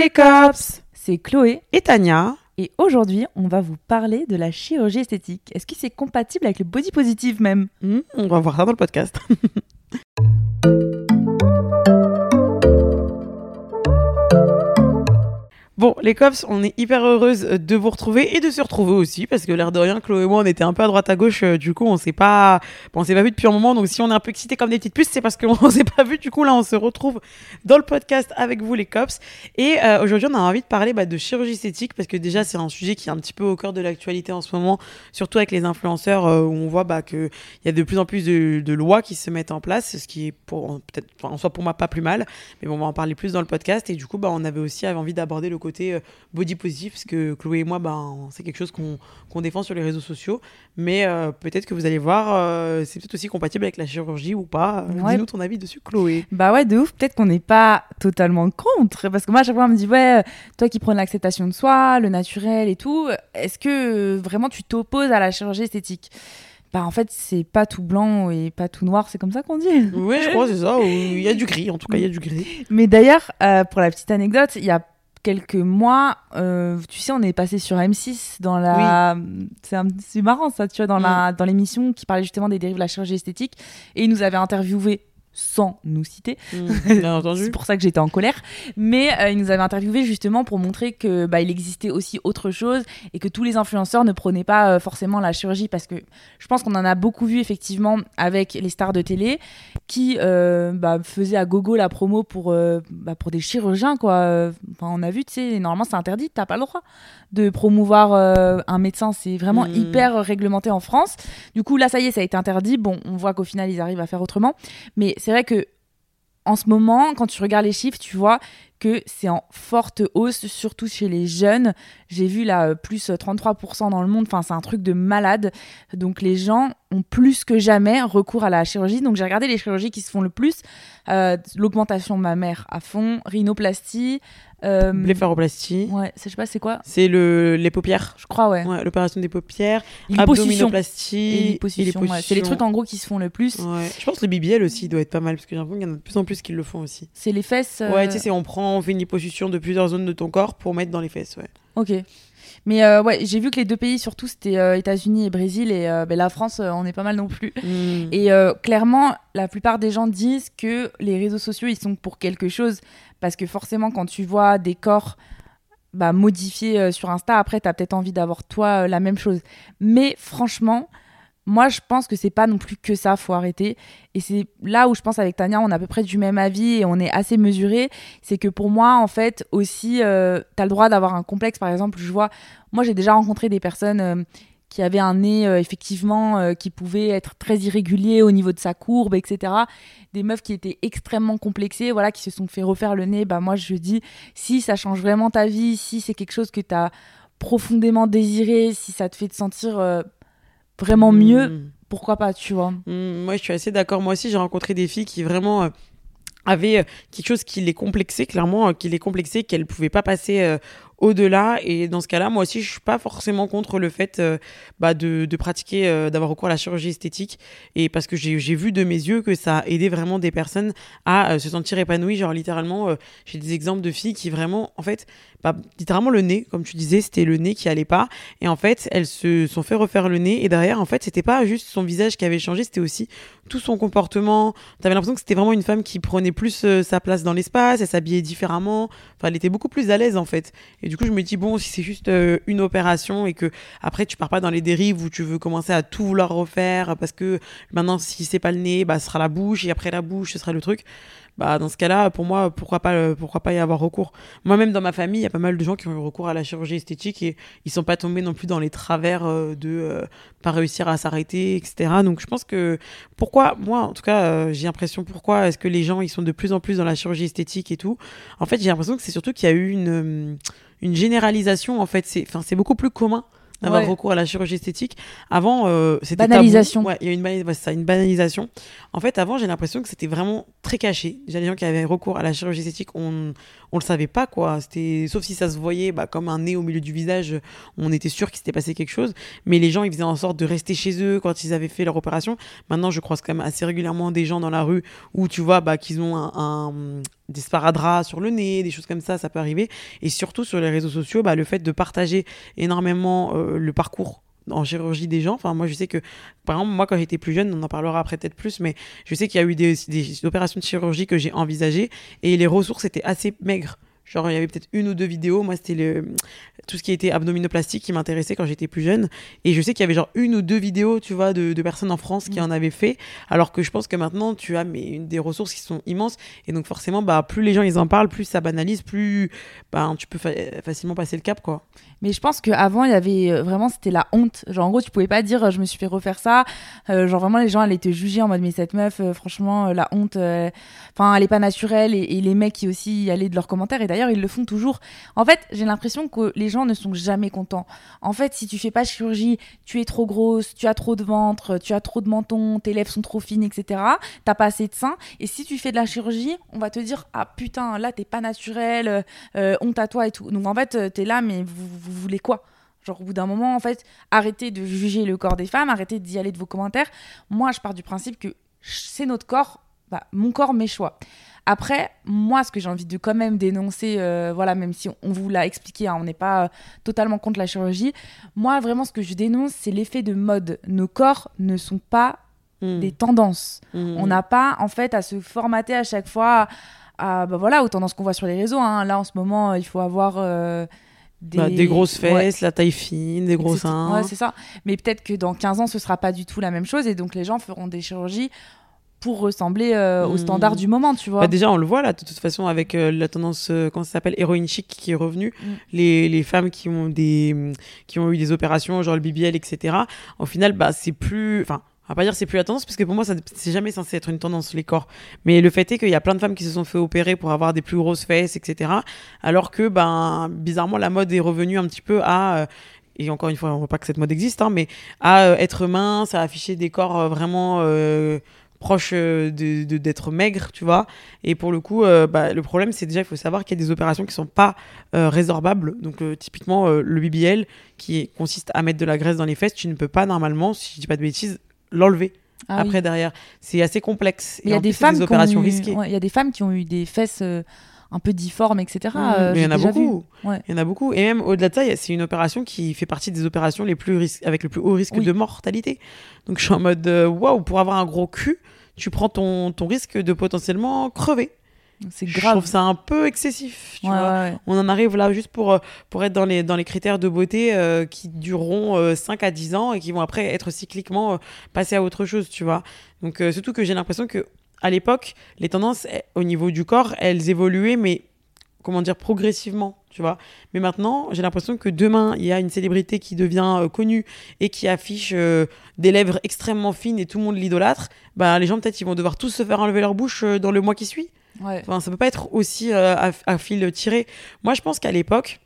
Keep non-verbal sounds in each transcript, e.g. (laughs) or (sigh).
les cops C'est Chloé Et Tania et aujourd'hui on va vous parler de la chirurgie esthétique. Est-ce que c'est compatible avec le body positive même? Hmm, On va voir ça dans le podcast. (laughs) Bon, les cops, on est hyper heureuse de vous retrouver et de se retrouver aussi parce que l'air de rien, Chloé et moi, on était un peu à droite à gauche. euh, Du coup, on s'est pas, on s'est pas vu depuis un moment. Donc, si on est un peu excités comme des petites puces, c'est parce qu'on (laughs) s'est pas vu. Du coup, là, on se retrouve dans le podcast avec vous, les cops. Et euh, aujourd'hui, on a envie de parler bah, de chirurgie esthétique parce que déjà, c'est un sujet qui est un petit peu au cœur de l'actualité en ce moment, surtout avec les influenceurs euh, où on voit bah, que il y a de plus en plus de, lois qui se mettent en place, ce qui est peut-être, en soi pour moi pas plus mal. Mais bon, on va en parler plus dans le podcast. Et du coup, bah, on avait aussi envie d'aborder le côté euh, body positif, parce que Chloé et moi, bah, c'est quelque chose qu'on qu'on défend sur les réseaux sociaux. Mais euh, peut-être que vous allez voir, euh, c'est peut-être aussi compatible avec la chirurgie ou pas. Ouais. Dis-nous ton avis dessus, Chloé. Bah ouais, de ouf, peut-être qu'on n'est pas totalement contre. Parce que moi, à chaque fois, on me dit, ouais, toi qui prends l'acceptation de soi, le naturel et tout, est-ce que vraiment tu t'opposes à la chirurgie esthétique? Bah en fait, c'est pas tout blanc et pas tout noir, c'est comme ça qu'on dit. Oui, je (laughs) crois, c'est ça. Il y a du gris, en tout cas, il y a du gris. Mais d'ailleurs, euh, pour la petite anecdote, il y a quelques mois, euh, tu sais, on est passé sur M6 dans la. C'est un- marrant ça, tu vois, dans la dans l'émission qui parlait justement des dérives de la chirurgie esthétique, et ils nous avaient interviewé sans nous citer. (laughs) Mm, entendu. C'est pour ça que j'étais en colère. Mais euh, ils nous avaient interviewé justement pour montrer que bah, il existait aussi autre chose et que tous les influenceurs ne prenaient pas euh, forcément la chirurgie parce que je pense qu'on en a beaucoup vu effectivement avec les stars de télé qui euh, bah, faisaient à gogo la promo pour, euh, bah, pour des chirurgiens quoi. Enfin, on a vu, tu sais, normalement c'est interdit, t'as pas le droit de promouvoir un médecin, c'est vraiment Mhm. hyper réglementé en France. Du coup là ça y est, ça a été interdit. Bon, on voit qu'au final ils arrivent à faire autrement, mais c'est vrai que en ce moment, quand tu regardes les chiffres, tu vois que c'est en forte hausse, surtout chez les jeunes. J'ai vu là euh, plus 33% dans le monde, enfin c'est un truc de malade. Donc les gens ont plus que jamais recours à la chirurgie. Donc j'ai regardé les chirurgies qui se font le plus. Euh, L'augmentation mammaire à fond, rhinoplastie. Euh, Blépharoplastie. ouais, je sais pas c'est quoi. C'est le, les paupières. Je crois ouais. Ouais, L'opération des paupières. Abdominoplastie. Ouais. C'est les trucs en gros qui se font le plus. Ouais. Je pense que le BBL aussi doit être pas mal parce que j'ai l'impression qu'il y en a de plus en plus qui le font aussi. C'est les fesses. euh, Ouais, tu sais, on prend, on fait une liposuction de plusieurs zones de ton corps pour mettre dans les fesses, ouais. Ok. Mais euh, ouais, j'ai vu que les deux pays, surtout, c'était euh, États-Unis et Brésil. Et euh, ben, la France, on est pas mal non plus. Mm. Et clairement, la plupart des gens disent que les réseaux sociaux, ils sont pour quelque chose. Parce que forcément, quand tu vois des corps bah, modifiés sur Insta, après, tu as peut-être envie d'avoir toi la même chose. Mais franchement, moi, je pense que c'est pas non plus que ça, faut arrêter. Et c'est là où je pense avec Tania, on est à peu près du même avis et on est assez mesuré. C'est que pour moi, en fait, aussi, euh, tu as le droit d'avoir un complexe. Par exemple, je vois, moi, j'ai déjà rencontré des personnes euh, qui avaient un nez, euh, effectivement, euh, qui pouvait être très irrégulier au niveau de sa courbe, etc. Des meufs qui étaient extrêmement complexées, voilà, qui se sont fait refaire le nez. Bah, moi, je dis, si ça change vraiment ta vie, si c'est quelque chose que tu as profondément désiré, si ça te fait te sentir vraiment mieux, Mm. pourquoi pas, tu vois. Mm, moi, je suis assez d'accord. Moi aussi, j'ai rencontré des filles qui vraiment euh, avaient euh, quelque chose qui les complexait, clairement, euh, qui les complexait, qu'elles pouvaient pas passer euh, au-delà. Et dans ce cas-là, moi aussi, je suis pas forcément contre le fait euh, bah, de, de pratiquer, euh, d'avoir recours à la chirurgie esthétique. Et parce que j'ai vu de mes yeux que ça a aidé vraiment des personnes à euh, se sentir épanouies. Genre, littéralement, j'ai des exemples de filles qui vraiment, en fait, bah, littéralement le nez, comme tu disais, c'était le nez qui allait pas. Et en fait, elles se sont fait refaire le nez. Et derrière, en fait, c'était pas juste son visage qui avait changé, c'était aussi tout son comportement. T'avais l'impression que c'était vraiment une femme qui prenait plus euh, sa place dans l'espace, elle s'habillait différemment. Enfin, elle était beaucoup plus à l'aise, en fait. Et du coup, je me dis, bon, si c'est juste euh, une opération et que après, tu pars pas dans les dérives où tu veux commencer à tout vouloir refaire parce que maintenant, si c'est pas le nez, bah, ce sera la bouche et après la bouche, ce sera le truc. Bah, dans ce cas-là, pour moi, pourquoi pas, euh, pourquoi pas y avoir recours Moi-même, dans ma famille, il y a pas mal de gens qui ont eu recours à la chirurgie esthétique et ils sont pas tombés non plus dans les travers euh, de euh, pas réussir à s'arrêter, etc. Donc, je pense que pourquoi, moi, en tout cas, euh, j'ai l'impression pourquoi est-ce que les gens ils sont de plus en plus dans la chirurgie esthétique et tout. En fait, j'ai l'impression que c'est surtout qu'il y a eu une, euh, une généralisation. En fait, c'est, enfin, c'est beaucoup plus commun d'avoir Ouais. recours à la chirurgie esthétique. Avant, euh, c'était tabou. Banalisation. Ouais, il y a une, bana- ouais, c'est ça, une banalisation. En fait, avant, j'ai l'impression que c'était vraiment très caché. Déjà, les gens qui avaient recours à la chirurgie esthétique, on, on le savait pas quoi. C'était sauf si ça se voyait bah, comme un nez au milieu du visage, on était sûr qu'il s'était passé quelque chose. Mais les gens ils faisaient en sorte de rester chez eux quand ils avaient fait leur opération. Maintenant je croise quand même assez régulièrement des gens dans la rue où tu vois bah, qu'ils ont un, des sparadraps sur le nez, des choses comme ça, ça peut arriver. Et surtout sur les réseaux sociaux, bah, le fait de partager énormément euh, le parcours en chirurgie des gens. Enfin, moi, je sais que, par exemple, moi, quand j'étais plus jeune, on en parlera après peut-être plus, mais je sais qu'il y a eu des, des opérations de chirurgie que j'ai envisagées et les ressources étaient assez maigres. Genre, il y avait peut-être une ou deux vidéos. Moi, c'était le, tout ce qui était abdominoplastie qui m'intéressait quand j'étais plus jeune. Et je sais qu'il y avait genre une ou deux vidéos, tu vois, de, de personnes en France qui mm. en avaient fait. Alors que je pense que maintenant, tu as mais, une, des ressources qui sont immenses. Et donc, forcément, bah, plus les gens ils en parlent, plus ça banalise, plus bah, tu peux facilement passer le cap, quoi. Mais je pense qu'avant, il y avait euh, vraiment, c'était la honte. Genre, en gros, tu pouvais pas dire, euh, je me suis fait refaire ça. Euh, genre, vraiment, les gens allaient te juger en mode, mais cette meuf, franchement, la honte, enfin, elle est pas naturelle. Et, et, les mecs qui aussi allaient de leurs commentaires. Et d'ailleurs, ils le font toujours. En fait, j'ai l'impression que les gens ne sont jamais contents. En fait, si tu fais pas chirurgie, tu es trop grosse, tu as trop de ventre, tu as trop de menton, tes lèvres sont trop fines, etc. T'as pas assez de seins. Et si tu fais de la chirurgie, on va te dire, ah putain, là, t'es pas naturelle, honte à toi et tout. Donc, en fait, t'es là, mais vous vous voulez quoi? Genre, au bout d'un moment, en fait, arrêtez de juger le corps des femmes, arrêtez d'y aller de vos commentaires. Moi, je pars du principe que c'est notre corps, bah, mon corps, mes choix. Après, moi, ce que j'ai envie de quand même dénoncer, euh, voilà, même si on, vous l'a expliqué, hein, on n'est pas euh, totalement contre la chirurgie. Moi, vraiment, ce que je dénonce, c'est l'effet de mode. Nos corps ne sont pas hmm. des tendances. Hmm. On n'a pas, en fait, à se formater à chaque fois à, bah, voilà, aux tendances qu'on voit sur les réseaux. Hein. Là, en ce moment, il faut avoir. Euh, bah, des... grosses fesses, la taille fine, des gros seins. Ouais, c'est ça. Mais peut-être que dans 15 ans, ce sera pas du tout la même chose et donc les gens feront des chirurgies pour ressembler euh, aux hmm. standards du moment, tu vois. Bah déjà, on le voit là, de toute façon, avec euh, la tendance, euh, comment ça s'appelle, héroïne chic qui est revenue, hmm. les, les, femmes qui ont, des, qui ont eu des opérations, genre le BBL, etc. Au final, bah, c'est plus. Enfin, on va pas dire c'est plus la tendance parce que pour moi ça c'est jamais censé être une tendance les corps mais le fait est qu'il y a plein de femmes qui se sont fait opérer pour avoir des plus grosses fesses etc alors que ben bizarrement la mode est revenue un petit peu à euh, et encore une fois on voit pas que cette mode existe hein, mais à euh, être mince à afficher des corps euh, vraiment proches de, d'être maigre, tu vois. Et pour le coup, bah, le problème, c'est déjà, il faut savoir qu'il y a des opérations qui sont pas résorbables. Donc, typiquement, le BBL, qui consiste à mettre de la graisse dans les fesses, tu ne peux pas normalement, si je dis pas de bêtises, l'enlever. Ah après derrière, c'est assez complexe. Il y a des femmes opérations risquées. Il y a des femmes qui ont eu des fesses euh, un peu difformes, etc. Mmh, euh, il y en a beaucoup. Il y en a beaucoup. Et même au-delà de ça, c'est une opération qui fait partie des opérations les plus avec le plus haut risque de mortalité. Donc je suis en mode euh, waouh, pour avoir un gros cul, tu prends ton, ton risque de potentiellement crever. C'est grave. Je trouve ça un peu excessif. Tu vois. On en arrive là juste pour, euh, pour être dans les, dans les critères de beauté euh, qui dureront 5 euh, à 10 ans et qui vont après être cycliquement passés à autre chose, tu vois. Donc, surtout que j'ai l'impression que à l'époque, les tendances eh, au niveau du corps, elles évoluaient, mais comment dire, progressivement, tu vois. Mais maintenant, j'ai l'impression que demain, il y a une célébrité qui devient connue et qui affiche des lèvres extrêmement fines et tout le monde l'idolâtre. Bah, les gens, peut-être, ils vont devoir tous se faire enlever leur bouche dans le mois qui suit. Ouais. Enfin, ça peut pas être aussi euh, à, fil tiré. Moi, je pense qu'à l'époque,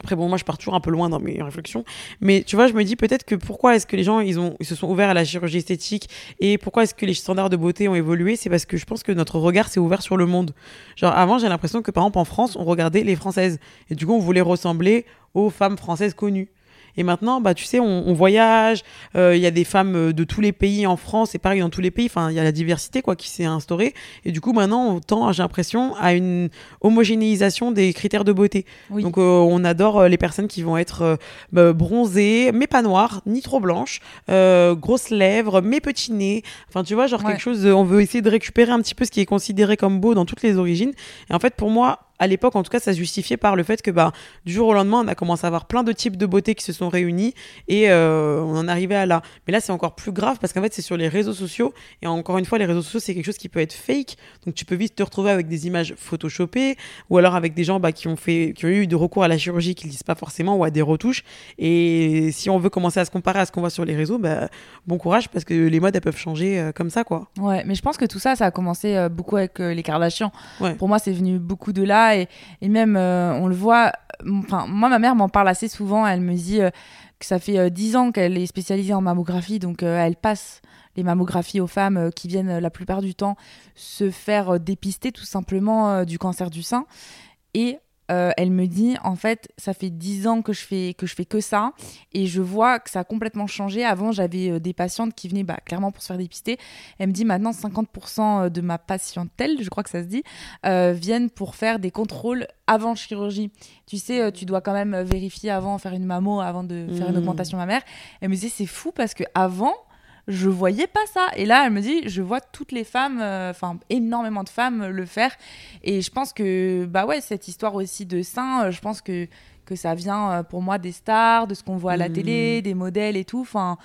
après, bon, moi, je pars toujours un peu loin dans mes réflexions. Mais tu vois, je me dis peut-être que pourquoi est-ce que les gens, ils, ont, ils se sont ouverts à la chirurgie esthétique et pourquoi est-ce que les standards de beauté ont évolué? C'est parce que je pense que notre regard s'est ouvert sur le monde. Genre, avant, j'ai l'impression que, par exemple, en France, on regardait les Françaises. Et du coup, on voulait ressembler aux femmes françaises connues. Et maintenant, bah, tu sais, on, voyage, euh, il y a des femmes euh, de tous les pays en France, et pareil dans tous les pays, enfin, il y a la diversité quoi, qui s'est instaurée. Et du coup, maintenant, on tend, j'ai l'impression, à une homogénéisation des critères de beauté. Donc, euh, on adore les personnes qui vont être bah, bronzées, mais pas noires, ni trop blanches, grosses lèvres, mais petits nez. Enfin, tu vois, genre quelque chose, on veut essayer de récupérer un petit peu ce qui est considéré comme beau dans toutes les origines. Et en fait, pour moi, à l'époque, en tout cas, ça se justifiait par le fait que bah, du jour au lendemain, on a commencé à avoir plein de types de beauté qui se sont réunis et euh, on en arrivait à là. Mais là, c'est encore plus grave parce qu'en fait, c'est sur les réseaux sociaux. Et encore une fois, les réseaux sociaux, c'est quelque chose qui peut être fake. Donc, tu peux vite te retrouver avec des images photoshopées ou alors avec des gens bah, qui, ont fait, qui ont eu de recours à la chirurgie qu'ils ne disent pas forcément ou à des retouches. Et si on veut commencer à se comparer à ce qu'on voit sur les réseaux, bah, bon courage parce que les modes, elles peuvent changer euh, comme ça, quoi. Ouais, mais je pense que tout ça, ça a commencé euh, beaucoup avec les Kardashians. Pour moi, c'est venu beaucoup de là et, même, euh, on le voit, moi, ma mère m'en parle assez souvent. Elle me dit euh, que ça fait 10 euh, ans qu'elle est spécialisée en mammographie, donc elle passe les mammographies aux femmes qui viennent la plupart du temps se faire dépister tout simplement du cancer du sein. Et euh, elle me dit en fait ça fait 10 ans que je fais que je fais que ça. Et je vois que ça a complètement changé. Avant j'avais euh, des patientes qui venaient bah, clairement pour se faire dépister. Elle me dit maintenant 50% de ma patientèle je crois que ça se dit euh, viennent pour faire des contrôles avant chirurgie. Tu sais tu dois quand même vérifier avant faire une mammo avant de faire une Mhm. augmentation mammaire. Elle me disait c'est fou parce que avant je voyais pas ça. Et là, elle me dit, je vois toutes les femmes, euh, enfin énormément de femmes le faire. Et je pense que, bah ouais, cette histoire aussi de seins, euh, je pense que, que ça vient euh, pour moi des stars, de ce qu'on voit à la Mhm. télé, des modèles et tout. Enfin,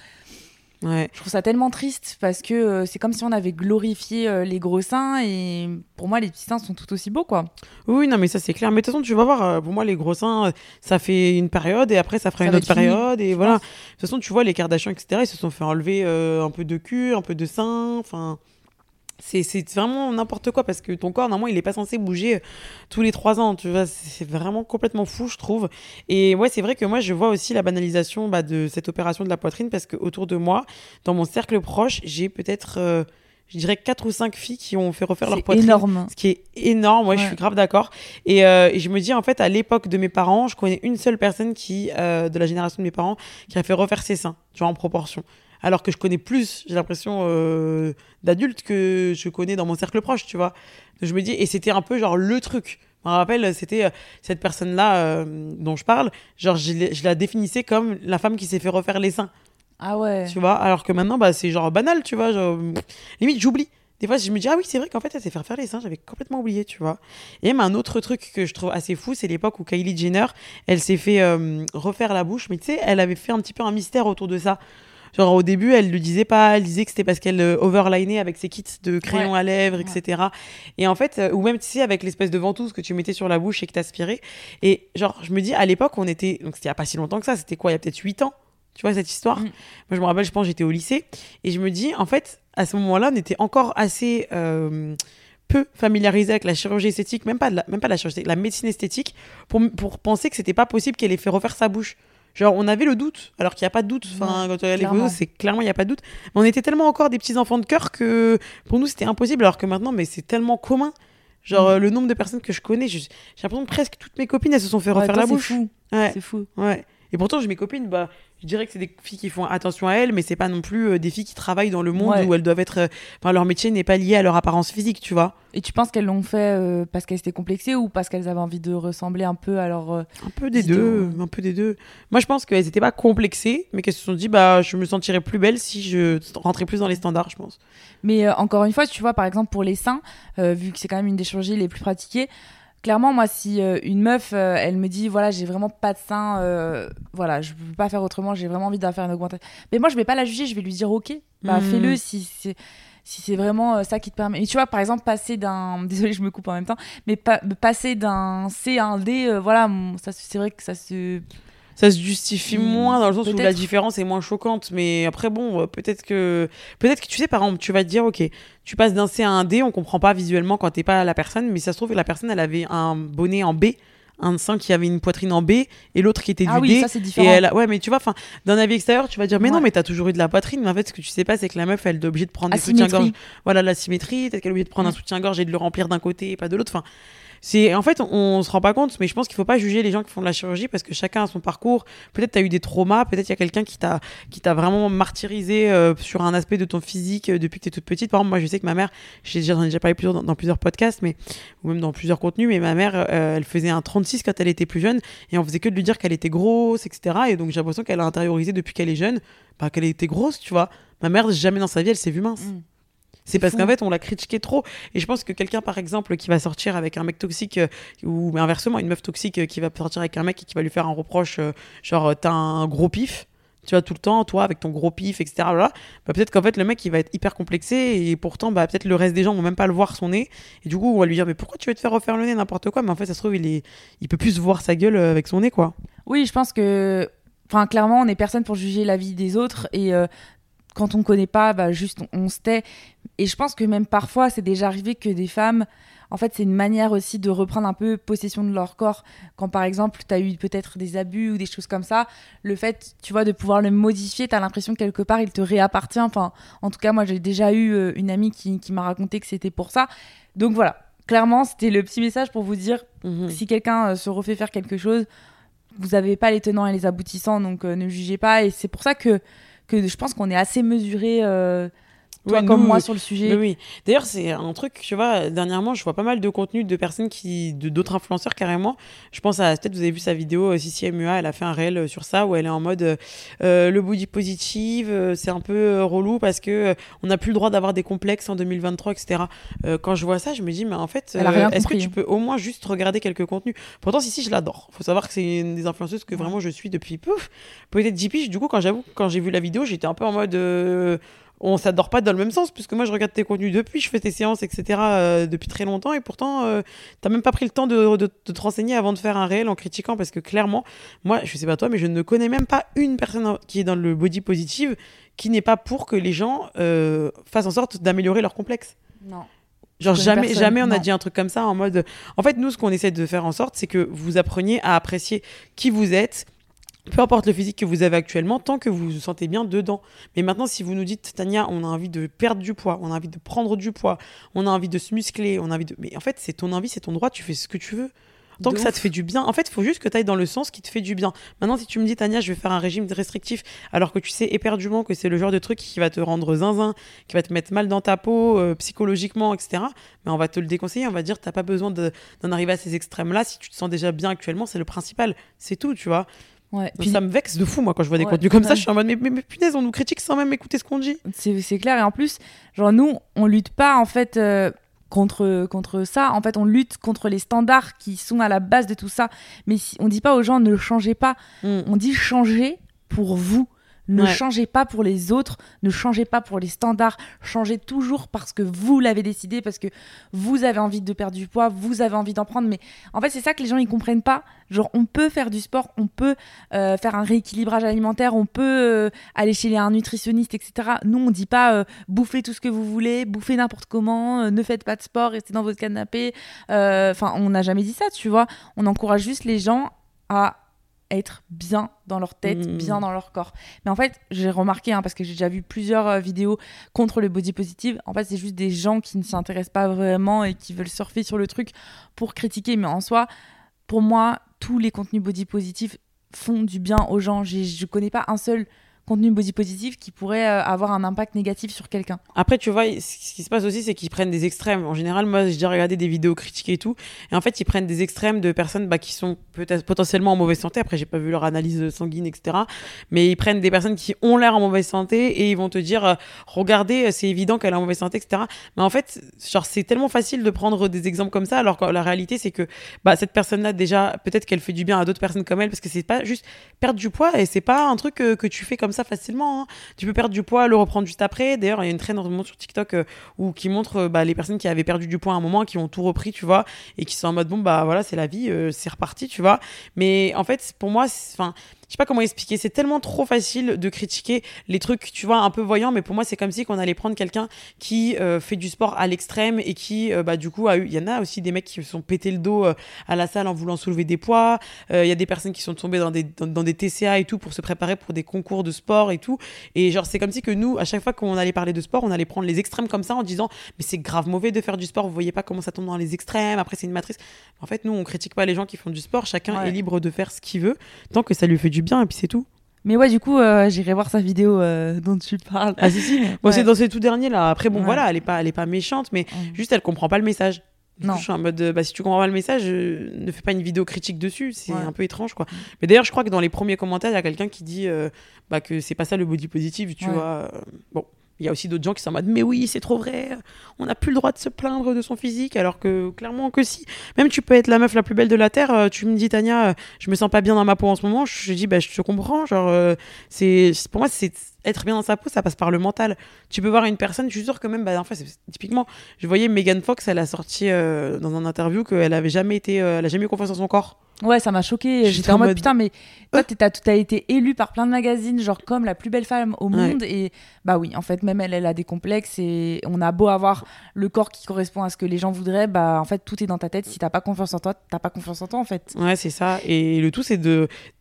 Ouais. je trouve ça tellement triste parce que euh, c'est comme si on avait glorifié euh, les gros seins. Et pour moi, les petits seins sont tout aussi beaux, quoi. Oui, non, mais ça c'est clair. Mais de toute façon, tu vas voir, euh, pour moi, les gros seins, ça fait une période et après ça fera Ça une autre fini, période. Et voilà. De toute façon, tu vois, les Kardashians, etc., ils se sont fait enlever un peu de cul, un peu de sein. Enfin, c'est vraiment n'importe quoi parce que ton corps, normalement, il est pas censé bouger euh, tous les trois ans. Tu vois, c'est vraiment complètement fou, je trouve. Et ouais, c'est vrai que moi, je vois aussi la banalisation bah, de cette opération de la poitrine parce que autour de moi, dans mon cercle proche, j'ai peut-être, euh, je dirais, quatre ou cinq filles qui ont fait refaire leur poitrine énorme. ce qui est énorme. Ouais, je suis grave d'accord. Et, euh, et je me dis, en fait, à l'époque de mes parents, je connais une seule personne qui, euh, de la génération de mes parents, qui a fait refaire ses seins, tu vois, en proportion. Alors que je connais plus, j'ai l'impression, euh, d'adultes que je connais dans mon cercle proche, tu vois. Donc, je me dis, et c'était un peu genre le truc. Je me rappelle, c'était euh, cette personne-là euh, dont je parle, genre, je, je la définissais comme la femme qui s'est fait refaire les seins Ah ouais. tu vois alors que maintenant bah c'est genre banal tu vois genre, limite j'oublie des fois je me dis ah oui c'est vrai qu'en fait elle s'est fait faire les seins j'avais complètement oublié tu vois et même un autre truc que je trouve assez fou c'est l'époque où Kylie Jenner elle s'est fait euh, refaire la bouche mais tu sais elle avait fait un petit peu un mystère autour de ça Genre au début, elle le disait pas, elle disait que c'était parce qu'elle euh, overlinait avec ses kits de crayons Ouais. à lèvres, Ouais. etc. Et en fait, euh, ou même tu sais avec l'espèce de ventouse que tu mettais sur la bouche et que t'aspirais. Et genre, je me dis à l'époque, on était, donc c'était il y a pas si longtemps que ça, c'était quoi, il y a peut-être 8 ans, tu vois cette histoire. Mm. Moi, je me rappelle, je pense, j'étais au lycée et je me dis, en fait, à ce moment-là, on était encore assez euh, peu familiarisé avec la chirurgie esthétique, même pas, de la, même pas la chirurgie, la médecine esthétique, pour, pour penser que c'était pas possible qu'elle ait fait refaire sa bouche. Genre, on avait le doute, alors qu'il n'y a pas de doute. Enfin, quand tu regardes les photos, c'est clairement, il n'y a pas de doute. Mais on était tellement encore des petits enfants de cœur que pour nous, c'était impossible, alors que maintenant, mais c'est tellement commun. Genre, Mm. euh, le nombre de personnes que je connais, j'ai l'impression que presque toutes mes copines, elles se sont fait Ouais, refaire toi, la c'est bouche. fou. Ouais. C'est fou. Ouais. Et pourtant, j'ai mes copines, bah, je dirais que c'est des filles qui font attention à elles, mais c'est pas non plus euh, des filles qui travaillent dans le monde Ouais. où elles doivent être. euh, Enfin, leur métier n'est pas lié à leur apparence physique, tu vois. Et tu penses qu'elles l'ont fait euh, parce qu'elles étaient complexées ou parce qu'elles avaient envie de ressembler un peu à leur. euh, Un peu des Vidéo, deux, un peu des deux. Moi, je pense qu'elles étaient pas complexées, mais qu'elles se sont dit, bah, je me sentirais plus belle si je rentrais plus dans les standards, je pense. Mais euh, encore une fois, tu vois, par exemple, pour les seins, vu que c'est quand même une des chirurgies les plus pratiquées, clairement, moi, si euh, une meuf, euh, elle me dit, voilà, j'ai vraiment pas de seins, euh, voilà, je peux pas faire autrement, j'ai vraiment envie d'en faire une augmentation. Mais moi, je vais pas la juger, je vais lui dire, ok, bah Mhm. fais-le si c'est. Si c'est vraiment ça qui te permet. Et tu vois, par exemple, passer d'un. (laughs) Désolée, je me coupe en même temps. Mais pa- passer d'un C à un D, voilà, ça, c'est vrai que ça se. Ça se justifie Hmm, moins dans le sens où la différence est moins choquante, mais après, bon, euh, peut-être que. Peut-être que tu sais, par exemple, tu vas te dire, ok, tu passes d'un C à un D, on comprend pas visuellement quand t'es pas la personne, mais ça se trouve que la personne, elle avait un bonnet en B, un sein qui avait une poitrine en B, et l'autre qui était Ah du oui, D. ça, c'est Et différent. elle a- ouais, mais tu vois, enfin, d'un avis extérieur, tu vas dire, mais non, mais t'as toujours eu de la poitrine. Mais en fait, ce que tu sais pas, c'est que la meuf, elle est obligée de prendre Asymétrie. soutiens-gorge. Voilà, la symétrie. Peut-être qu'elle est obligée de prendre un soutien-gorge et de le remplir d'un côté et pas de l'autre. Enfin, c'est, en fait, on, on se rend pas compte, mais je pense qu'il faut pas juger les gens qui font de la chirurgie parce que chacun a son parcours. Peut-être t'as eu des traumas. Peut-être il y a quelqu'un qui t'a, qui t'a vraiment martyrisé euh, sur un aspect de ton physique euh, depuis que t'es toute petite. Par exemple, moi, je sais que ma mère, j'ai déjà, j'en ai déjà parlé plusieurs, dans, dans plusieurs podcasts, mais, ou même dans plusieurs contenus, mais ma mère, euh, elle faisait un 36 quand elle était plus jeune et on faisait que de lui dire qu'elle était grosse, etc. Et donc j'ai l'impression qu'elle a intériorisé depuis qu'elle est jeune, bah, qu'elle était grosse, tu vois. Ma mère, jamais dans sa vie, elle s'est vue mince. Mm. C'est parce qu'en fait, on l'a critiqué trop. Et je pense que quelqu'un, par exemple, qui va sortir avec un mec toxique, euh, ou mais inversement, une meuf toxique euh, qui va sortir avec un mec et qui va lui faire un reproche, euh, genre, t'as un gros pif, tu vois, tout le temps, toi, avec ton gros pif, etc. Bah, peut-être qu'en fait, le mec, il va être hyper complexé et pourtant, bah, peut-être le reste des gens vont même pas le voir son nez. Et du coup, on va lui dire, mais pourquoi tu veux te faire refaire le nez, n'importe quoi? Mais en fait, ça se trouve, il, est... il peut plus voir sa gueule avec son nez, quoi. Oui, je pense que, enfin, clairement, on n'est personne pour juger la vie des autres et euh, quand on ne connaît pas, bah, juste on, on se tait. Et je pense que même parfois, c'est déjà arrivé que des femmes, en fait, c'est une manière aussi de reprendre un peu possession de leur corps. Quand par exemple, tu as eu peut-être des abus ou des choses comme ça, le fait, tu vois, de pouvoir le modifier, tu as l'impression que quelque part, il te réappartient. Enfin, en tout cas, moi, j'ai déjà eu euh, une amie qui, qui m'a raconté que c'était pour ça. Donc voilà. clairement, c'était le petit message pour vous dire Mhm. si quelqu'un euh, se refait faire quelque chose, vous n'avez pas les tenants et les aboutissants, donc euh, ne jugez pas. Et c'est pour ça que, que je pense qu'on est assez mesuré, euh, toi Ouais, comme nous, moi, sur le sujet. Oui. D'ailleurs, c'est un truc, tu vois, dernièrement, je vois pas mal de contenu de personnes qui. de- d'autres influenceurs carrément. Je pense à. Peut-être vous avez vu sa vidéo, euh, Sissi MUA, elle a fait un réel euh, sur ça où elle est en mode euh, euh, le body positive, euh, c'est un peu euh, relou parce que euh, on n'a plus le droit d'avoir des complexes en 2023, etc. Euh, quand je vois ça, je me dis, mais en fait, rien est-ce que tu peux au moins juste regarder quelques contenus? Pourtant, Sissi, je l'adore. Faut savoir que c'est une des influenceuses que vraiment je suis depuis pouf. Peut-être 10 piges. Du coup, quand j'avoue, quand j'ai vu la vidéo, j'étais un peu en mode. On s'adore pas dans le même sens, puisque moi je regarde tes contenus depuis, je fais tes séances, etc. euh, depuis très longtemps, et pourtant euh, t'as même pas pris le temps de, de- de te renseigner avant de faire un réel en critiquant, parce que clairement, moi je sais pas toi, mais je ne connais même pas une personne qui est dans le body positive qui n'est pas pour que les gens euh, fassent en sorte d'améliorer leur complexe. Non. Genre jamais, personne, jamais on a non. dit un truc comme ça en mode. En fait, nous, ce qu'on essaie de faire en sorte, c'est que vous appreniez à apprécier qui vous êtes, peu importe le physique que vous avez actuellement, tant que vous vous sentez bien dedans. Mais maintenant, si vous nous dites, Tania, on a envie de perdre du poids, on a envie de prendre du poids, on a envie de se muscler, on a envie de. Mais en fait, c'est ton envie, c'est ton droit, tu fais ce que tu veux. Tant De que ça te fait du bien. En fait, il faut juste que tu ailles dans le sens qui te fait du bien. Maintenant, si tu me dis, Tania, je vais faire un régime restrictif, alors que tu sais éperdument que c'est le genre de truc qui va te rendre zinzin, qui va te mettre mal dans ta peau, euh, psychologiquement, etc., mais on va te le déconseiller. On va dire, t'as pas besoin de- d'en arriver à ces extrêmes-là. Si tu te sens déjà bien actuellement, c'est le principal. C'est tout, tu vois. Ouais. Puis ça me vexe de fou, moi, quand je vois des Ouais. contenus comme ça. Je suis en mode, mais, mais, mais punaise, on nous critique sans même écouter ce qu'on dit. c'est c'est clair. Et en plus, genre, nous, on lutte pas, en fait, euh, contre, contre ça. En fait, on lutte contre les standards qui sont à la base de tout ça. Mais si, on dit pas aux gens ne changez pas. Mm. On dit changez pour vous. Ne Ouais. changez pas pour les autres, ne changez pas pour les standards, changez toujours parce que vous l'avez décidé, parce que vous avez envie de perdre du poids, vous avez envie d'en prendre. Mais en fait, c'est ça que les gens ils comprennent pas. Genre, on peut faire du sport, on peut euh, faire un rééquilibrage alimentaire, on peut euh, aller chez un nutritionniste, etc. Nous, on dit pas euh, bouffez tout ce que vous voulez, bouffez n'importe comment, euh, ne faites pas de sport, restez dans votre canapé. Enfin, on n'a jamais dit ça, tu vois. On encourage juste les gens à être bien dans leur tête, Mhm. bien dans leur corps. Mais en fait, j'ai remarqué, hein, parce que j'ai déjà vu plusieurs euh, vidéos contre le body positive, en fait, c'est juste des gens qui ne s'intéressent pas vraiment et qui veulent surfer sur le truc pour critiquer. Mais en soi, pour moi, tous les contenus body positifs font du bien aux gens. Je connais pas un seul contenu body positif qui pourrait euh, avoir un impact négatif sur quelqu'un. Après, tu vois, ce qui se passe aussi, c'est qu'ils prennent des extrêmes. En général, moi, j'ai déjà regardé des vidéos critiquées et tout. Et en fait, ils prennent des extrêmes de personnes bah, qui sont peut-être potentiellement en mauvaise santé. Après, j'ai pas vu leur analyse sanguine, etc. Mais ils prennent des personnes qui ont l'air en mauvaise santé et ils vont te dire, euh, regardez, c'est évident qu'elle est en mauvaise santé, etc. Mais en fait, genre, c'est tellement facile de prendre des exemples comme ça, alors que la réalité, c'est que bah, cette personne-là, déjà, peut-être qu'elle fait du bien à d'autres personnes comme elle, parce que c'est pas juste perdre du poids et c'est pas un truc euh, que tu fais comme facilement. hein. Tu peux perdre du poids, le reprendre juste après. D'ailleurs, il y a une traîne sur TikTok euh, où qui montre euh, bah, les personnes qui avaient perdu du poids à un moment, qui ont tout repris, tu vois, et qui sont en mode bon bah voilà, c'est la vie, euh, c'est reparti, tu vois. Mais en fait, pour moi, enfin, je sais pas comment expliquer. C'est tellement trop facile de critiquer les trucs, tu vois, un peu voyants. Mais pour moi, c'est comme si qu'on allait prendre quelqu'un qui euh, fait du sport à l'extrême et qui, euh, bah, du coup, a eu. Il y en a aussi des mecs qui se sont pété le dos euh, à la salle en voulant soulever des poids. Il y a des personnes qui sont tombées dans des, dans, dans des TCA et tout pour se préparer pour des concours de sport et tout. Et genre, c'est comme si que nous, à chaque fois qu'on allait parler de sport, on allait prendre les extrêmes comme ça en disant, mais c'est grave mauvais de faire du sport. Vous voyez pas comment ça tombe dans les extrêmes. Après, c'est une matrice. En fait, nous, on critique pas les gens qui font du sport. Chacun Ouais. est libre de faire ce qu'il veut tant que ça lui fait du bien et puis c'est tout. Mais ouais, du coup, euh, j'irai voir sa vidéo euh, dont tu parles. Ah si si. (laughs) Moi Ouais. c'est dans ces tout derniers là. Après bon Ouais. voilà, elle est pas elle est pas méchante mais juste elle comprend pas le message. Du coup, Non. je suis en mode euh, bah si tu comprends pas le message, euh, ne fais pas une vidéo critique dessus, c'est Ouais. un peu étrange quoi. Mais d'ailleurs, je crois que dans les premiers commentaires, il y a quelqu'un qui dit bah que c'est pas ça le body positive, tu vois. Bon, il y a aussi d'autres gens qui sont en mode mais oui, c'est trop vrai. On n'a plus le droit de se plaindre de son physique alors que clairement que si. Même tu peux être la meuf la plus belle de la terre, euh, tu me dis Tania, euh, je me sens pas bien dans ma peau en ce moment, je te dis bah je te comprends, genre euh, c'est pour moi c'est être bien dans sa peau, ça passe par le mental. Tu peux voir une personne, je suis sûre que même, bah, en typiquement, je voyais Megan Fox, elle a sorti euh, dans un interview qu'elle avait jamais été, euh, elle a jamais eu confiance en son corps. Ouais, ça m'a choqué. J'étais en mode, putain, mais (laughs) toi, t'as as été élue par plein de magazines, genre comme la plus belle femme au monde. Et bah oui, en fait, même elle, elle a des complexes. Et on a beau avoir le corps qui correspond à ce que les gens voudraient, bah en fait, tout est dans ta tête. Si t'as pas confiance en toi, t'as pas confiance en toi, en fait. Ouais, c'est ça. Et le tout, c'est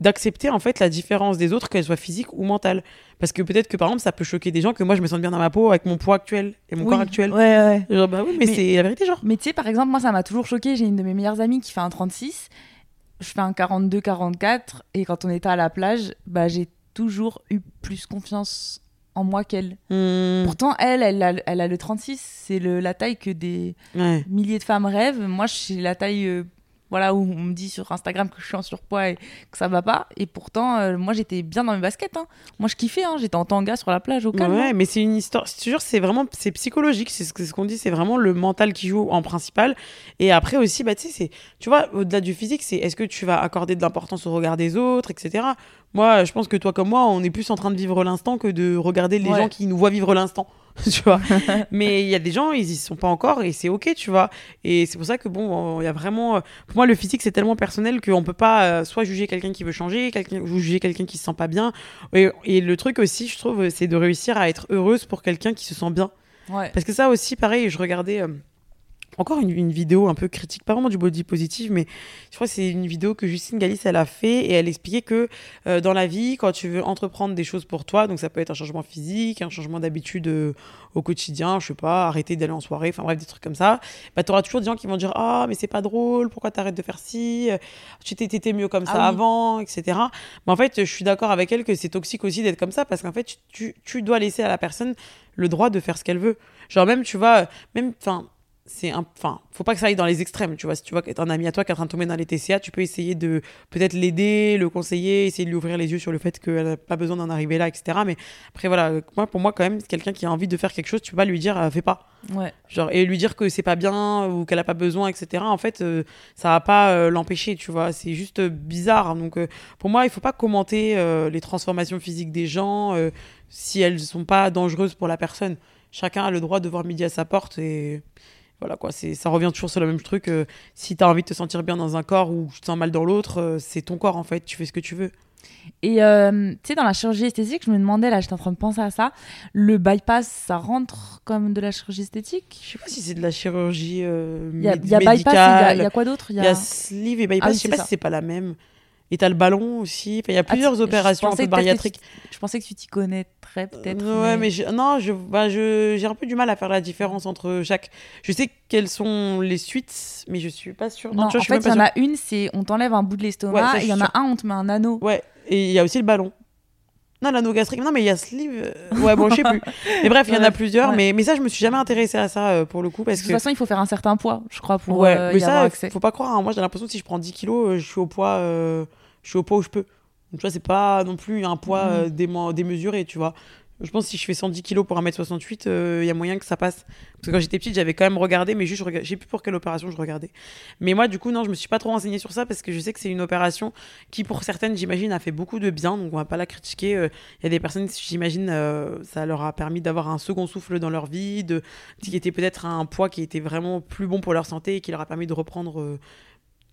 d'accepter, en fait, la différence des autres, qu'elle soit physique ou mentale. Parce que peut-être que, par exemple, ça peut choquer des gens que moi, je me sens bien dans ma peau avec mon poids actuel et mon corps actuel. Ouais, ouais. Genre, bah oui, mais, mais c'est la vérité, genre. Mais tu sais, par exemple, moi, ça m'a toujours choqué. J'ai une de mes meilleures amies qui fait un 36 je fais un 42-44 et quand on était à la plage, bah, j'ai toujours eu plus confiance en moi qu'elle. Hmm. Pourtant, elle, elle a, elle a le 36, c'est la taille que des milliers de femmes rêvent. Moi, j'ai la taille euh, voilà, où on me dit sur Instagram que je suis en surpoids et que ça va pas. Et pourtant, euh, moi, j'étais bien dans mes baskets. Hein. Moi, je kiffais. Hein. J'étais en tanga sur la plage au calme. Ouais, hein. mais c'est une histoire. Toujours, c'est vraiment, c'est psychologique. C'est ce qu'on dit. C'est vraiment le mental qui joue en principal. Et après aussi, bah, tu sais, tu vois, au-delà du physique, c'est est-ce que tu vas accorder de l'importance au regard des autres, etc. Moi, je pense que toi comme moi, on est plus en train de vivre l'instant que de regarder les gens qui nous voient vivre l'instant. (laughs) tu vois. (laughs) Mais il y a des gens, ils y sont pas encore et c'est ok, tu vois. Et c'est pour ça que bon, il y a vraiment. Pour moi, le physique, c'est tellement personnel qu'on peut pas euh, soit juger quelqu'un qui veut changer, quelqu'un, ou juger quelqu'un qui se sent pas bien. Et, et, le truc aussi, je trouve, c'est de réussir à être heureuse pour quelqu'un qui se sent bien. Ouais. Parce que ça aussi, pareil, je regardais. Euh, encore une, vidéo un peu critique, pas vraiment du body positive, mais je crois que c'est une vidéo que Justine Galis elle a fait et elle expliquait que euh, dans la vie, quand tu veux entreprendre des choses pour toi, donc ça peut être un changement physique, un changement d'habitude euh, au quotidien, je sais pas, arrêter d'aller en soirée, enfin bref, des trucs comme ça, bah tu auras toujours des gens qui vont dire ah mais c'est pas drôle, pourquoi t'arrêtes de faire ci, tu t'étais mieux comme ça ah avant, etc. Mais en fait, je suis d'accord avec elle que c'est toxique aussi d'être comme ça parce qu'en fait, tu, tu dois laisser à la personne le droit de faire ce qu'elle veut. Genre même, tu vois, même, enfin c'est un enfin faut pas que ça aille dans les extrêmes tu vois. Si tu vois un ami à toi qui est en train de tomber dans les TCA tu peux essayer de peut-être l'aider le conseiller essayer de lui ouvrir les yeux sur le fait qu'elle n'a pas besoin d'en arriver là etc mais après voilà moi pour moi quand même quelqu'un qui a envie de faire quelque chose tu peux pas lui dire euh, fais pas. Ouais. Genre et lui dire que c'est pas bien ou qu'elle a pas besoin etc en fait euh, ça va pas euh, l'empêcher tu vois. C'est juste bizarre. Donc pour moi il faut pas commenter les transformations physiques des gens si elles sont pas dangereuses pour la personne. Chacun a le droit de voir midi à sa porte et voilà quoi, c'est ça revient toujours sur le même truc. Euh, si tu as envie de te sentir bien dans un corps ou tu te sens mal dans l'autre, euh, c'est ton corps en fait, tu fais ce que tu veux. Et euh, tu sais, dans la chirurgie esthétique, je me demandais, là, j'étais en train de penser à ça, le bypass, ça rentre comme de la chirurgie esthétique? Je sais pas si c'est de la chirurgie Il y, a, y a bypass, il y, a quoi d'autre? Il y, a... sleeve et bypass, ah je sais pas si c'est pas la même. Et t'as le ballon aussi. Il y a ah, plusieurs opérations un peu bariatriques. je pensais que tu t'y connaîtrais peut-être. ouais, mais, non, je, bah, je, j'ai un peu du mal à faire la différence entre chaque. Je sais quelles sont les suites, mais je suis pas sûre. Non, en fait, il y en a une, c'est on t'enlève un bout de l'estomac. et il y en a un, on te met un anneau. Ouais, et il y a aussi le ballon. Non, l'anneau gastrique. Non, mais il y a sleeve. Euh, ouais, bon, je sais plus. Mais bref, il y en a plusieurs. Mais, mais ça, je me suis jamais intéressée à ça euh, pour le coup. Parce de toute façon, il faut faire un certain poids, je crois, pour ouais, euh, mais ça, faut pas croire. Hein. Moi, j'ai l'impression que si je prends 10 kilos, je suis au poids je suis au poids où je peux. Donc, tu vois, c'est pas non plus un poids mmh. euh, démesuré, tu vois. Je pense que si je fais 110 kilos pour 1m68, il euh, y a moyen que ça passe. Parce que quand j'étais petite, j'avais quand même regardé, mais juste, je sais plus pour quelle opération je regardais. Mais moi, du coup, non, je me suis pas trop renseignée sur ça parce que je sais que c'est une opération qui, pour certaines, j'imagine, a fait beaucoup de bien. Donc, on va pas la critiquer. Il euh, y a des personnes, j'imagine, euh, ça leur a permis d'avoir un second souffle dans leur vie, de, qui était peut-être un poids qui était vraiment plus bon pour leur santé et qui leur a permis de reprendre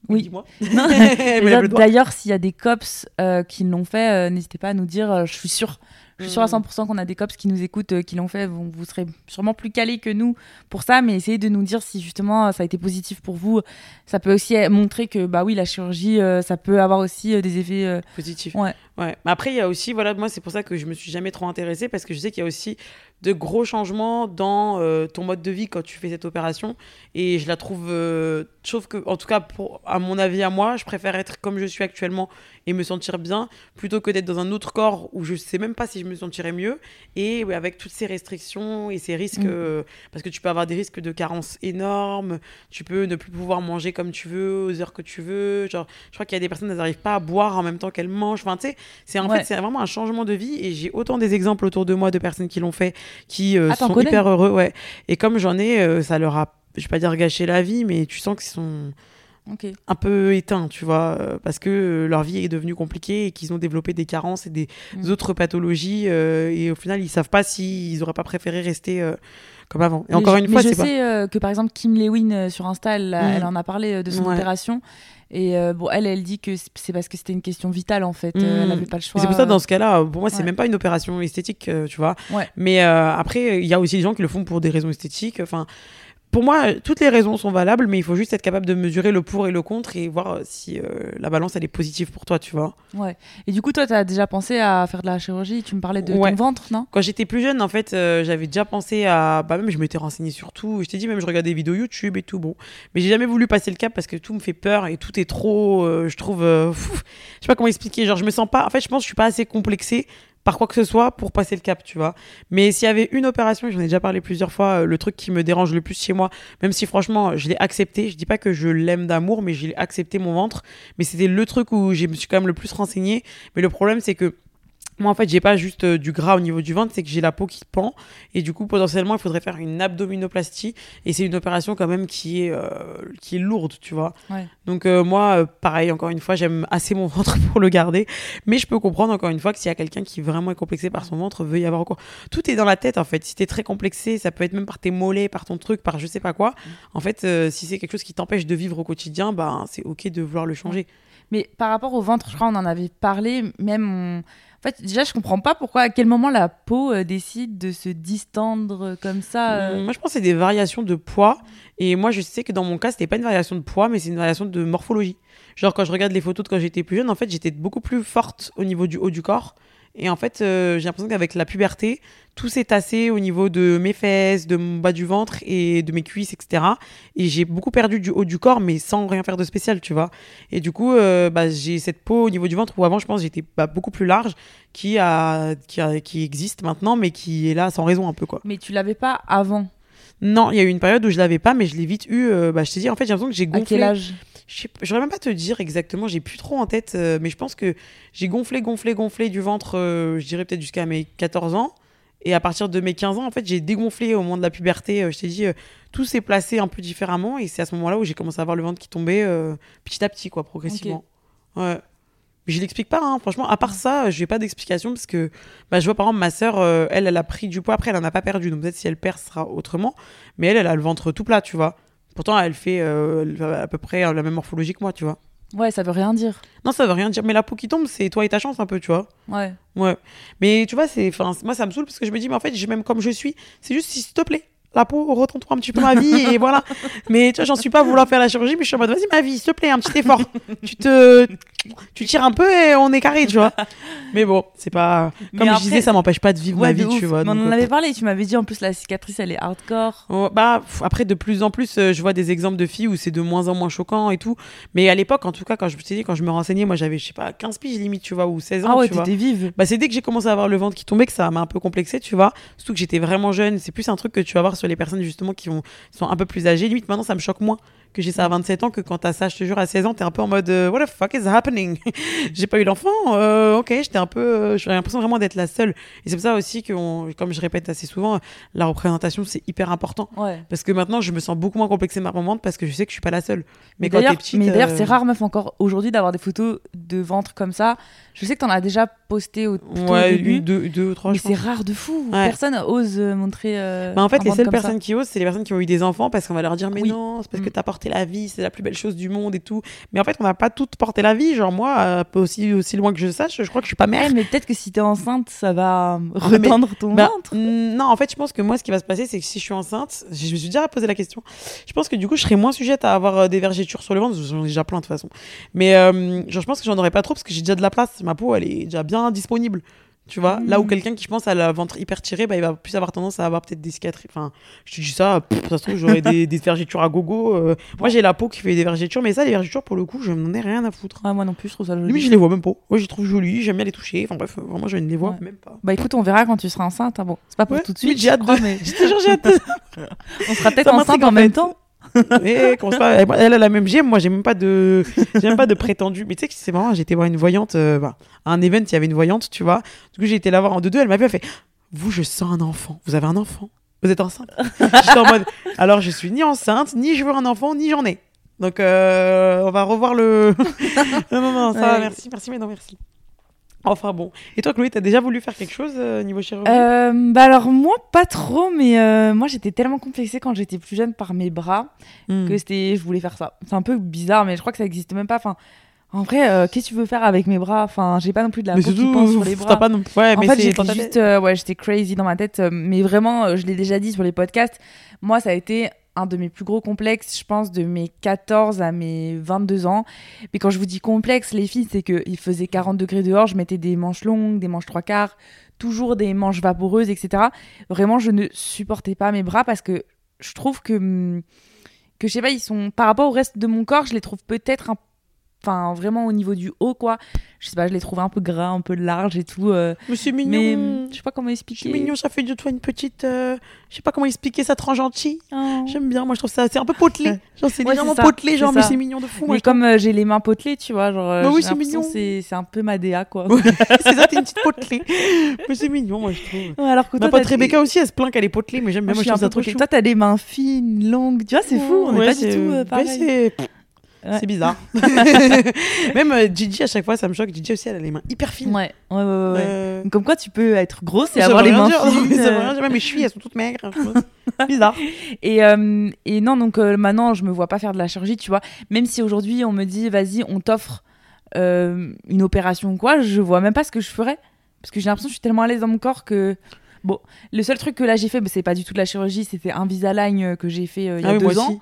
oui. Dis-moi. (laughs) (laughs) D'ailleurs, s'il y a des cops euh, qui l'ont fait, euh, n'hésitez pas à nous dire. Euh, je suis sûre. Je suis sûre à 100% mm. qu'on a des cops qui nous écoutent, qui l'ont fait. Vous, vous, serez sûrement plus calés que nous pour ça, mais essayez de nous dire si justement ça a été positif pour vous. Ça peut aussi montrer que bah oui, la chirurgie, ça peut avoir aussi des effets positifs. Ouais. Ouais. Mais après, il y a aussi, voilà, moi c'est pour ça que je me suis jamais trop intéressée parce que je sais qu'il y a aussi de gros changements dans euh, ton mode de vie quand tu fais cette opération. Et je la trouve. Euh, je trouve que, en tout cas, pour, à mon avis, à moi, je préfère être comme je suis actuellement et me sentir bien plutôt que d'être dans un autre corps où je sais même pas si je me sentirais mieux. Et avec toutes ces restrictions et ces risques. Mm. Euh, parce que tu peux avoir des risques de carence énormes. Tu peux ne plus pouvoir manger comme tu veux, aux heures que tu veux. Genre, je crois qu'il y a des personnes, elles n'arrivent pas à boire en même temps qu'elles mangent. Enfin, tu sais, c'est en fait, c'est vraiment un changement de vie. Et j'ai autant des exemples autour de moi de personnes qui l'ont fait qui euh, ah, sont hyper heureux. Ouais. Et comme j'en ai, euh, ça leur a, je vais pas dire gâché la vie, mais tu sens qu'ils sont un peu éteints, tu vois, euh, parce que leur vie est devenue compliquée et qu'ils ont développé des carences et des mm. autres pathologies. et au final, ils savent pas s'ils auraient pas préféré rester comme avant. Et encore une fois, je sais que par exemple Kim Lewin sur Insta, elle, mm. elle en a parlé de son opération Et euh, bon, elle, elle dit que c'est parce que c'était une question vitale en fait. Euh, elle n'avait pas le choix. C'est pour ça, dans ce cas-là, pour moi, c'est Ouais. même pas une opération esthétique, euh, tu vois. Ouais. Mais euh, après, il y a aussi des gens qui le font pour des raisons esthétiques. Enfin, pour moi, toutes les raisons sont valables, mais il faut juste être capable de mesurer le pour et le contre et voir euh, si euh, la balance, elle est positive pour toi, tu vois. Ouais. Et du coup, toi, tu as déjà pensé à faire de la chirurgie? Tu me parlais de Ouais. ton ventre, non? Quand j'étais plus jeune, en fait, euh, j'avais déjà pensé à. Bah, même, je m'étais renseignée sur tout. Je t'ai dit, même, je regardais des vidéos YouTube et tout. Bon. Mais j'ai jamais voulu passer le cap parce que tout me fait peur et tout est trop. euh, je trouve. euh, (laughs) je sais pas comment expliquer. Genre, je me sens pas. En fait, je pense que je suis pas assez complexée par quoi que ce soit pour passer le cap, tu vois. Mais s'il y avait une opération, j'en ai déjà parlé plusieurs fois, euh, le truc qui me dérange le plus chez moi, même si franchement, je l'ai accepté. Je dis pas que je l'aime d'amour, mais j'ai accepté mon ventre. Mais c'était le truc où je me suis quand même le plus renseignée. Mais le problème, c'est que. Moi, en fait, j'ai pas juste euh, du gras au niveau du ventre, c'est que j'ai la peau qui pend. Et du coup, potentiellement, il faudrait faire une abdominoplastie. Et c'est une opération quand même qui est, euh, qui est lourde, tu vois. Ouais. Donc, euh, moi, pareil, encore une fois, j'aime assez mon (laughs) ventre pour le garder. Mais je peux comprendre, encore une fois, que s'il y a quelqu'un qui vraiment est complexé par son ventre, veut y avoir recours. Tout est dans la tête, en fait. Si t'es très complexé, ça peut être même par tes mollets, par ton truc, par je sais pas quoi. En fait, euh, si c'est quelque chose qui t'empêche de vivre au quotidien, bah, c'est OK de vouloir le changer. Mais par rapport au ventre, je crois on en avait parlé, même on- En fait, déjà, je comprends pas pourquoi, à quel moment la peau euh, décide de se distendre comme ça. euh. Hum, Moi, je pense que c'est des variations de poids. Et moi, je sais que dans mon cas, c'était pas une variation de poids, mais c'est une variation de morphologie. Genre, quand je regarde les photos de quand j'étais plus jeune, en fait, j'étais beaucoup plus forte au niveau du haut du corps. Et en fait, euh, j'ai l'impression qu'avec la puberté, tout s'est tassé au niveau de mes fesses, de mon bas du ventre et de mes cuisses, etc. Et j'ai beaucoup perdu du haut du corps, mais sans rien faire de spécial, tu vois. Et du coup, euh, bah, j'ai cette peau au niveau du ventre où avant, je pense, j'étais bah, beaucoup plus large, qui, a, qui, a- qui existe maintenant, mais qui est là sans raison un peu, quoi. Mais tu l'avais pas avant? Non, il y a eu une période où je l'avais pas, mais je l'ai vite eu. euh, bah, je t'ai dit, en fait, j'ai l'impression que j'ai À gonflé. quel âge? Je J'aurais même pas te dire exactement, j'ai plus trop en tête, euh, mais je pense que j'ai gonflé, gonflé, gonflé du ventre, euh, je dirais peut-être jusqu'à mes 14 ans. Et à partir de mes 15 ans, en fait, j'ai dégonflé au moment de la puberté. euh, je t'ai dit, tout s'est placé un peu différemment. Et c'est à ce moment-là où j'ai commencé à avoir le ventre qui tombait petit à petit, quoi, progressivement. Ouais. Mais je l'explique pas, hein. franchement. À part ça, je n'ai pas d'explication parce que bah, je vois par exemple ma sœur, elle, elle a pris du poids. Après, elle en a pas perdu. Donc peut-être si elle perd, ce sera autrement. Mais elle, elle a le ventre tout plat, tu vois. Pourtant, elle fait euh, à peu près la même morphologie que moi, tu vois. Ouais, ça veut rien dire. Non, ça veut rien dire. Mais la peau qui tombe, c'est toi et ta chance un peu, tu vois. Ouais. Ouais. Mais tu vois, c'est, moi, ça me saoule parce que je me dis, mais en fait, j'ai même comme je suis, c'est juste s'il te plaît. La peau, retends-toi un petit peu ma vie et voilà. Mais tu vois, j'en suis pas vouloir faire la chirurgie, mais je suis en mode, vas-y, ma vie, s'il te plaît, un petit effort. tu te, tu tires un peu et on est carré, tu vois. Mais bon, c'est pas, comme je disais, ça m'empêche pas de vivre Ouais, ma vie, ouf. tu vois. On en euh, avait parlé. Tu m'avais dit en plus la cicatrice, elle est hardcore. Oh, bah, pff, après, de plus en plus, euh, je vois des exemples de filles où c'est de moins en moins choquant et tout. Mais à l'époque, en tout cas, quand je me suis dit, quand je me renseignais, moi, j'avais, je sais pas, 15 piges limite, tu vois, ou 16 ans, Ah ouais, t'étais vive. Bah, c'est dès que j'ai commencé à avoir le ventre qui tombait que ça m'a un peu complexé, tu vois. Surtout que j'étais vraiment jeune. C'est plus un truc que tu vas voir sur les personnes, justement, qui ont, sont un peu plus âgées. Limite, maintenant, ça me choque moins que j'ai ça à 27 ans que quand t'as ça, je te jure, à 16 ans, t'es un peu en mode, euh, what the fuck is happening? (laughs) j'ai pas eu l'enfant, euh, ok, j'étais un peu, euh, j'ai l'impression vraiment d'être la seule. Et c'est pour ça aussi que, on- comme je répète assez souvent, la représentation, c'est hyper important. Ouais. Parce que maintenant, je me sens beaucoup moins complexée mon ventre parce que je sais que je suis pas la seule. Mais, quand t'es petite. mais d'ailleurs, euh, c'est rare, meuf, encore aujourd'hui, d'avoir des photos de ventre comme ça. Je sais que t'en as déjà posté au, Ouais, au début, une, deux, deux ou trois, mais c'est rare de fou. Ouais. Personne ose euh, montrer. euh, Bah, en fait, les seules ça. personnes qui osent, c'est les personnes qui ont eu des enfants parce qu'on va leur dire Mais Oui. non, c'est parce que Mm. t'as porté la vie, c'est la plus belle chose du monde et tout. Mais en fait, on n'a pas toutes porté la vie. Genre, moi, euh, aussi, aussi loin que je sache, je crois que je suis pas mère. Ouais, mais peut-être que si t'es enceinte, ça va mais- retendre ton Bah, ventre. mm, non, en fait, je pense que moi, ce qui va se passer, c'est que si je suis enceinte, je me suis déjà posé la question. Je pense que du coup, je serais moins sujette à avoir euh, des vergetures sur le ventre. J'en ai déjà plein de toute façon. Mais euh, genre, je pense que j'en aurais pas trop parce que j'ai déjà de la place. Ma peau, elle est déjà bien disponible. Tu vois, là où Mm. quelqu'un qui, je pense, a le ventre hyper tiré, bah, il va plus avoir tendance à avoir peut-être des cicatrices. Enfin, je te dis ça, pff, ça se trouve, j'aurais (laughs) des, des vergetures à gogo. euh. Moi, j'ai la peau qui fait des vergetures, mais ça, les vergetures, pour le coup, je n'en ai rien à foutre. Ouais, moi non plus, je trouve ça joli. je les vois même pas. Moi, je les trouve jolies, j'aime bien les toucher. Enfin, bref, vraiment, je ne les vois Ouais. même pas. Bah écoute, on verra quand tu seras enceinte. hein. Bon, c'est pas pour Ouais, tout de suite, j'ai hâte de- mais Je te jure, j'ai hâte. de- (laughs) on sera peut-être enceinte en en même temps. (laughs) Et qu'on soit- elle, elle a la même GM, moi j'ai même pas de même pas de prétendu. Mais tu sais que c'est marrant, été voir une voyante euh, bah, à un event, il y avait une voyante, tu vois. Du coup, j'ai été la voir en deux deux, elle m'a vu, elle fait "Vous, je sens un enfant. Vous avez un enfant? Vous êtes enceinte J'étais en mode "Alors, je suis ni enceinte, ni je veux un enfant, ni j'en ai." Donc euh, on va revoir le (laughs) Non non non, ça Ouais. merci, merci mais non merci. Enfin bon. Et toi, Chloé, t'as déjà voulu faire quelque chose euh, niveau chirurgie? Euh, bah alors moi pas trop, mais euh, moi j'étais tellement complexée quand j'étais plus jeune par mes bras Hmm. que c'était, je voulais faire ça. C'est un peu bizarre, mais je crois que ça existe même pas. Enfin, en vrai, euh, qu'est-ce que tu veux faire avec mes bras? Enfin, j'ai pas non plus de la Mais peau qui pense sur les bras. pas non Ouais, en mais fait, j'étais juste, ouais, j'étais crazy dans ma tête, mais vraiment, je l'ai déjà dit sur les podcasts. Moi, ça a été un de mes plus gros complexes, je pense, de mes 14 à mes 22 ans. Mais quand je vous dis complexe, les filles, c'est qu'il faisait 40 degrés dehors, je mettais des manches longues, des manches trois quarts, toujours des manches vaporeuses, etc. Vraiment, je ne supportais pas mes bras parce que je trouve que, hum, que je sais pas, ils sont, par rapport au reste de mon corps, je les trouve peut-être un Enfin, vraiment au niveau du haut, quoi. Je sais pas, je les trouve un peu gras, un peu large et tout. euh, Mais c'est mais mignon. je sais pas comment C'est expliquer. mignon, ça fait de toi une petite. euh, Je sais pas comment expliquer ça, trop gentil. Oh. J'aime bien, moi je trouve ça. C'est un peu potelé. Genre, c'est Ouais, c'est potelé, genre, c'est mais c'est mignon de fou. Mais comme euh, j'ai les mains potelées, tu vois, genre. euh, Bah oui, c'est mignon. C'est c'est un peu ma DA, quoi. (laughs) c'est ça, t'es une petite potelée. mais c'est mignon, moi je trouve. Ouais, alors que Ma pote Rebecca aussi, elle se plaint qu'elle est potelée, mais j'aime bien, Moi, moi je trouve ça trop chou. Toi, t'as des mains fines, longues. Tu vois, c'est fou. On n'est Ouais, pas du c'est- tout pareil. C'est- Ouais. C'est bizarre. (laughs) (laughs) Même euh, Gigi, à chaque fois, ça me choque. Gigi aussi, elle a les mains hyper fines. Ouais, ouais, ouais, ouais. ouais. Euh, Comme quoi, tu peux être grosse et ça avoir les mains dire. Non, mais fines. (laughs) ça veut euh. rien dire. Même mes chevilles, elles sont toutes maigres. Bizarre. Et, euh, et non, donc maintenant, je me vois pas faire de la chirurgie, tu vois. Même si aujourd'hui, on me dit, vas-y, on t'offre une opération ou quoi, je vois même pas ce que je ferais. Parce que j'ai l'impression que je suis tellement à l'aise dans mon corps que. Bon, le seul truc que là j'ai fait, bah, c'est pas du tout de la chirurgie, c'était un Visalign que j'ai fait il y a Ah oui, deux ans.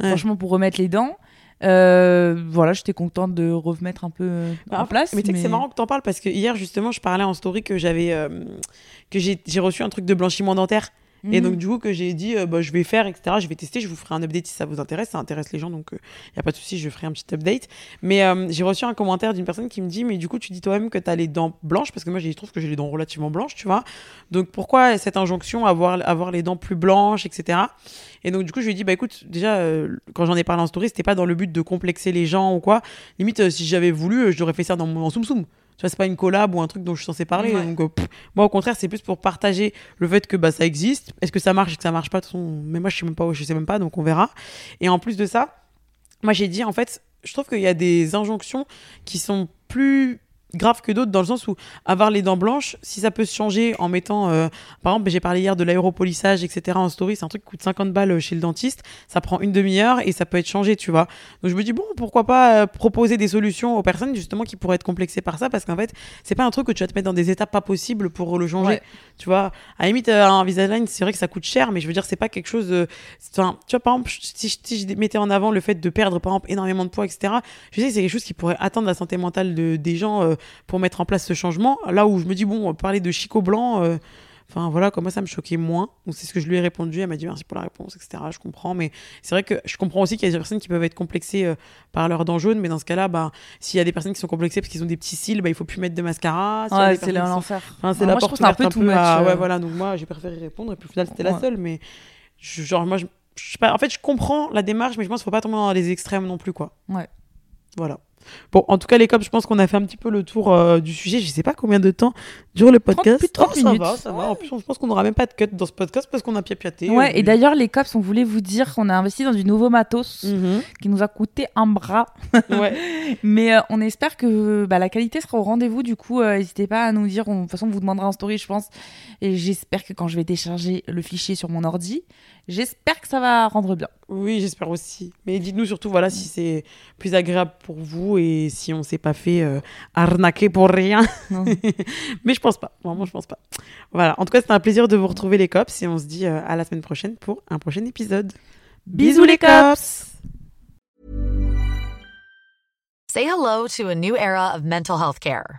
Franchement, pour remettre les dents. Euh, voilà, j'étais contente de remettre un peu euh, Bah, en place. Mais que c'est marrant que t'en parles parce que hier justement je parlais en story que j'avais euh, que j'ai j'ai reçu un truc de blanchiment dentaire et Mhm. donc du coup que j'ai dit euh, bah, je vais faire etc je vais tester je vous ferai un update si ça vous intéresse ça intéresse les gens donc il y a pas de souci je ferai un petit update. Mais euh, j'ai reçu un commentaire d'une personne qui me dit mais du coup tu dis toi-même que t'as les dents blanches parce que moi je trouve que j'ai les dents relativement blanches tu vois. Donc pourquoi cette injonction avoir avoir les dents plus blanches etc et donc du coup je lui ai dit bah écoute déjà euh, quand j'en ai parlé en story c'était pas dans le but de complexer les gens ou quoi. Limite euh, si j'avais voulu euh, je l'aurais fait ça dans mon en soum soum tu vois c'est pas une collab ou un truc dont je suis censé parler Ouais. donc euh, pff, moi au contraire c'est plus pour partager le fait que bah ça existe est-ce que ça marche est-ce que ça marche pas de toute façon mais moi je sais même pas je sais même pas donc on verra et en plus de ça moi j'ai dit en fait je trouve qu'il y a des injonctions qui sont plus graves que d'autres dans le sens où avoir les dents blanches si ça peut se changer en mettant euh, par exemple j'ai parlé hier de l'aéropolissage etc en story c'est un truc qui coûte 50 balles chez le dentiste ça prend une demi-heure et ça peut être changé tu vois donc je me dis bon pourquoi pas euh, proposer des solutions aux personnes justement qui pourraient être complexées par ça parce qu'en fait c'est pas un truc que tu vas te mettre dans des étapes pas possibles pour le changer Ouais. tu vois à la limite euh, un Invisalign c'est vrai que ça coûte cher mais je veux dire c'est pas quelque chose de... enfin, tu vois par exemple si je, si je mettais en avant le fait de perdre par exemple énormément de poids etc je sais que c'est quelque chose qui pourrait atteindre la santé mentale de, des gens euh, pour mettre en place ce changement là où je me dis bon parler de Chico blanc euh, Enfin voilà, comme moi ça me choquait moins. Donc c'est ce que je lui ai répondu. Elle m'a dit merci pour la réponse, etc. Je comprends, mais c'est vrai que je comprends aussi qu'il y a des personnes qui peuvent être complexées euh, par leurs dents jaunes, mais dans ce cas-là, bah, s'il y a des personnes qui sont complexées parce qu'ils ont des petits cils, bah, il faut plus mettre de mascara. Ouais, c'est qui sont- l'enfer. Enfin, c'est Ouais, la porte un peu peu much, à- euh. Ouais, voilà. Donc moi, j'ai préféré répondre. Et puis au final, c'était la Ouais. seule. Mais je- genre, moi, je, je sais pas. En fait, je comprends la démarche, mais je pense qu'il faut pas tomber dans les extrêmes non plus, quoi. Ouais. Voilà. Bon, en tout cas, les cops, je pense qu'on a fait un petit peu le tour euh, du sujet. Je sais pas combien de temps dure le podcast. plus de 30 Oh, ça minutes. va, ça va. En plus, je pense qu'on n'aura même pas de cut dans ce podcast parce qu'on a piapiaté. Ouais, Euh, et d'ailleurs, les cops, on voulait vous dire qu'on a investi dans du nouveau matos Mhm. qui nous a coûté un bras. Ouais. (laughs) Mais euh, on espère que bah, la qualité sera au rendez-vous. Du coup, euh, n'hésitez pas à nous dire. On- De toute façon, on vous demandera en story, je pense. Et j'espère que quand je vais télécharger le fichier sur mon ordi, j'espère que ça va rendre bien. Oui, j'espère aussi. Mais dites-nous surtout voilà si c'est plus agréable pour vous et si on s'est pas fait euh, arnaquer pour rien. Non. (laughs) Mais je pense pas. Vraiment, je pense pas. Voilà. En tout cas, c'était un plaisir de vous retrouver les cops et on se dit euh, à la semaine prochaine pour un prochain épisode. Bisous, les cops Say hello to a new era of mental health care.